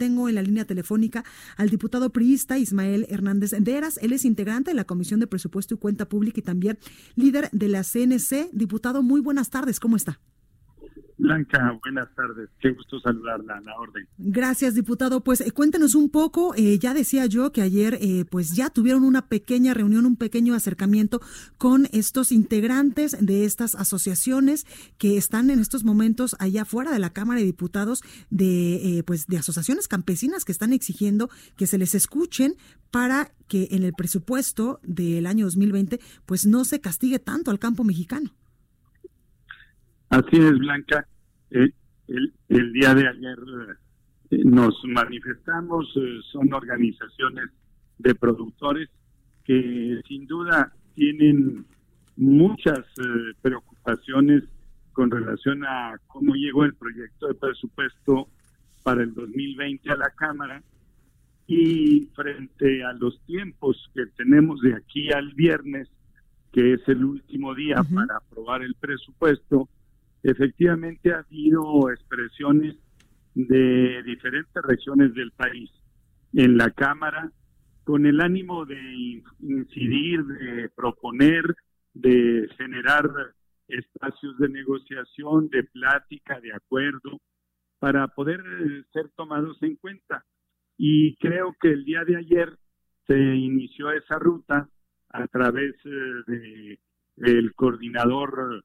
Tengo en la línea telefónica al diputado priista Ismael Hernández Deras. Él es integrante de la Comisión de Presupuesto y Cuenta Pública y también líder de la CNC. Diputado, muy buenas tardes. ¿Cómo está? Blanca, buenas tardes. Qué gusto saludarla a la orden. Gracias, diputado. Pues eh, cuéntenos un poco. Eh, ya decía yo que ayer, eh, pues ya tuvieron una pequeña reunión, un pequeño acercamiento con estos integrantes de estas asociaciones que están en estos momentos allá fuera de la Cámara de Diputados de, eh, pues de asociaciones campesinas que están exigiendo que se les escuchen para que en el presupuesto del año 2020, pues no se castigue tanto al campo mexicano. Así es, Blanca. Eh, el, el, día de ayer eh, nos manifestamos, eh, son organizaciones de productores que sin duda tienen muchas preocupaciones con relación a cómo llegó el proyecto de presupuesto para el 2020 a la Cámara y frente a los tiempos que tenemos de aquí al viernes, que es el último día uh -huh. para aprobar el presupuesto, efectivamente ha habido expresiones de diferentes regiones del país en la Cámara con el ánimo de incidir, de proponer, de generar espacios de negociación, de plática, de acuerdo, para poder ser tomados en cuenta. Y creo que el día de ayer se inició esa ruta a través de el coordinador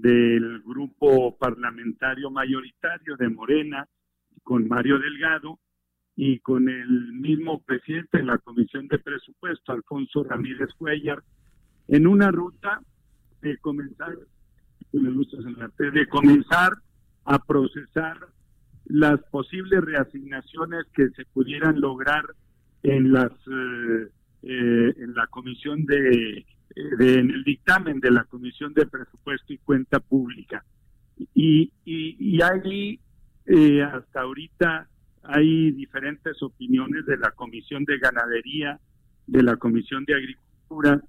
del grupo parlamentario mayoritario de Morena, con Mario Delgado y con el mismo presidente de la Comisión de Presupuesto, Alfonso Ramírez Cuellar, en una ruta de comenzar, de comenzar a procesar las posibles reasignaciones que se pudieran lograr en las eh, eh, en la comisión de de, en el dictamen de la Comisión de Presupuesto y Cuenta Pública. Y, y, y ahí, eh, hasta ahorita, hay diferentes opiniones de la Comisión de Ganadería, de la Comisión de Agricultura,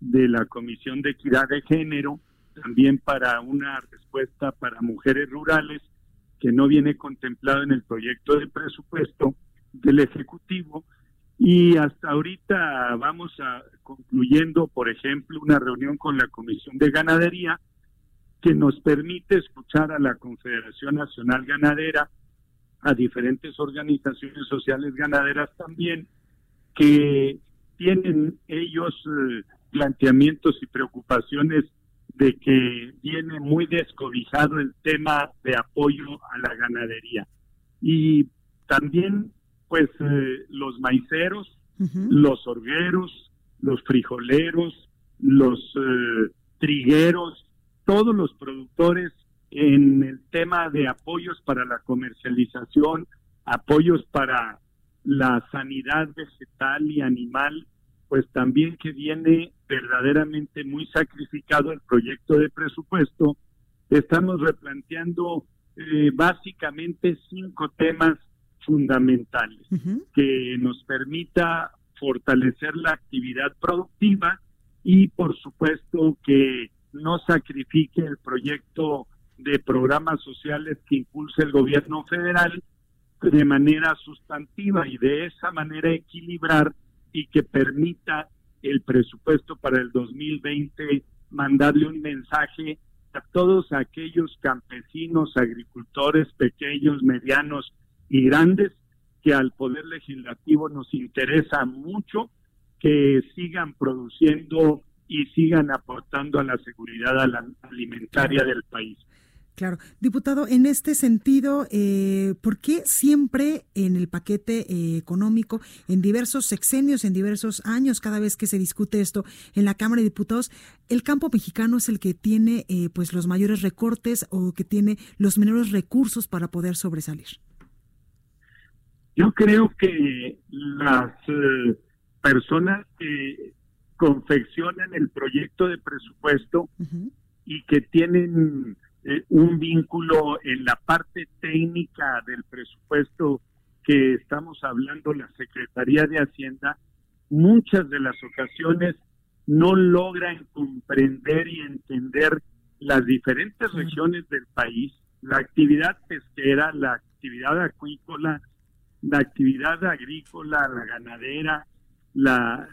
de la Comisión de Equidad de Género, también para una respuesta para mujeres rurales, que no viene contemplado en el proyecto de presupuesto del Ejecutivo, y hasta ahorita vamos a concluyendo, por ejemplo, una reunión con la Comisión de Ganadería que nos permite escuchar a la Confederación Nacional Ganadera, a diferentes organizaciones sociales ganaderas también, que tienen ellos eh, planteamientos y preocupaciones de que viene muy descobijado el tema de apoyo a la ganadería. Y también pues eh, los maiceros, uh -huh. los orgueros, los frijoleros, los eh, trigueros, todos los productores en el tema de apoyos para la comercialización, apoyos para la sanidad vegetal y animal, pues también que viene verdaderamente muy sacrificado el proyecto de presupuesto. Estamos replanteando eh, básicamente cinco temas fundamentales uh -huh. que nos permita fortalecer la actividad productiva y por supuesto que no sacrifique el proyecto de programas sociales que impulsa el gobierno federal de manera sustantiva y de esa manera equilibrar y que permita el presupuesto para el 2020 mandarle un mensaje a todos aquellos campesinos, agricultores pequeños, medianos y grandes que al Poder Legislativo nos interesa mucho que sigan produciendo y sigan aportando a la seguridad alimentaria del país. Claro. Diputado, en este sentido, eh, ¿por qué siempre en el paquete eh, económico, en diversos sexenios, en diversos años, cada vez que se discute esto en la Cámara de Diputados, el campo mexicano es el que tiene eh, pues los mayores recortes o que tiene los menores recursos para poder sobresalir? Yo creo que las personas que confeccionan el proyecto de presupuesto y que tienen eh, un vínculo en la parte técnica del presupuesto que estamos hablando, la Secretaría de Hacienda, muchas de las ocasiones no logran comprender y entender las diferentes regiones del país, la actividad pesquera, la actividad acuícola, la actividad agrícola, la ganadera, la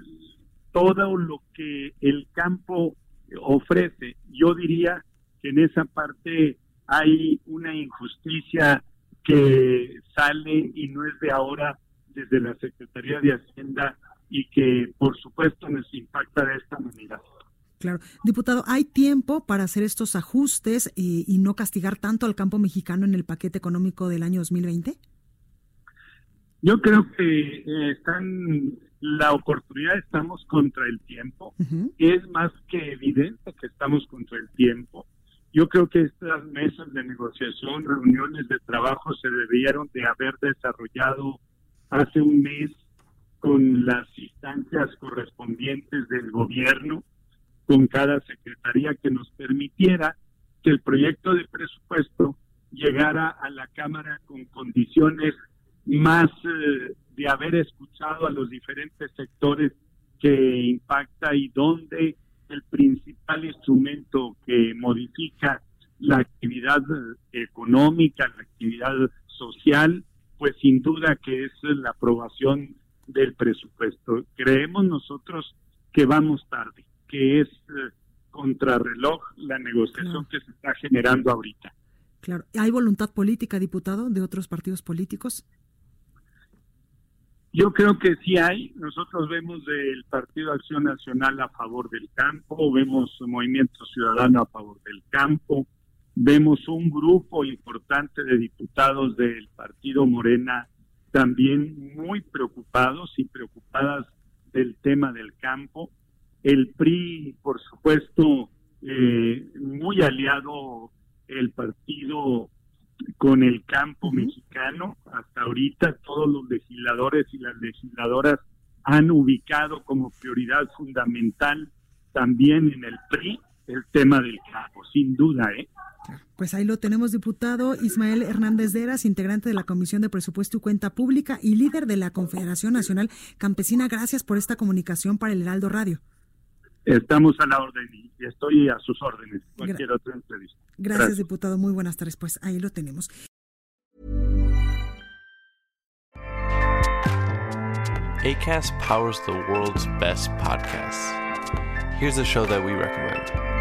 todo lo que el campo ofrece. Yo diría que en esa parte hay una injusticia que sale y no es de ahora desde la Secretaría de Hacienda y que por supuesto nos impacta de esta manera. Claro. Diputado, ¿hay tiempo para hacer estos ajustes y, y, no castigar tanto al campo mexicano en el paquete económico del año 2020? Yo creo que eh, están la oportunidad, estamos contra el tiempo. Es más que evidente que estamos contra el tiempo. Yo creo que estas mesas de negociación, reuniones de trabajo se debieron de haber desarrollado hace un mes con las instancias correspondientes del gobierno, con cada secretaría que nos permitiera que el proyecto de presupuesto llegara a la Cámara con condiciones más eh, de haber escuchado a los diferentes sectores que impacta y donde el principal instrumento que modifica la actividad económica, la actividad social, pues sin duda que es la aprobación del presupuesto. Creemos nosotros que vamos tarde, que es eh, contrarreloj la negociación que se está generando ahorita. Claro. ¿Hay voluntad política, diputado, de otros partidos políticos? Yo creo que sí hay. Nosotros vemos del Partido Acción Nacional a favor del campo, vemos Movimiento Ciudadano a favor del campo, vemos un grupo importante de diputados del Partido Morena también muy preocupados y preocupadas del tema del campo. El PRI, por supuesto, eh, muy aliado el partido con el campo mexicano. Hasta ahorita todos los legisladores y las legisladoras han ubicado como prioridad fundamental también en el PRI el tema del campo, sin duda, ¿eh? Pues ahí lo tenemos, diputado Ismael Hernández Deras, integrante de la Comisión de Presupuesto y Cuenta Pública y líder de la Confederación Nacional Campesina. Gracias por esta comunicación para el Heraldo Radio. Estamos a la orden y estoy a sus órdenes. Cualquier otra entrevista. Gracias, Gracias, diputado. Muy buenas tardes. Pues ahí lo tenemos. ACAST powers the world's best podcasts. Here's a show that we recommend.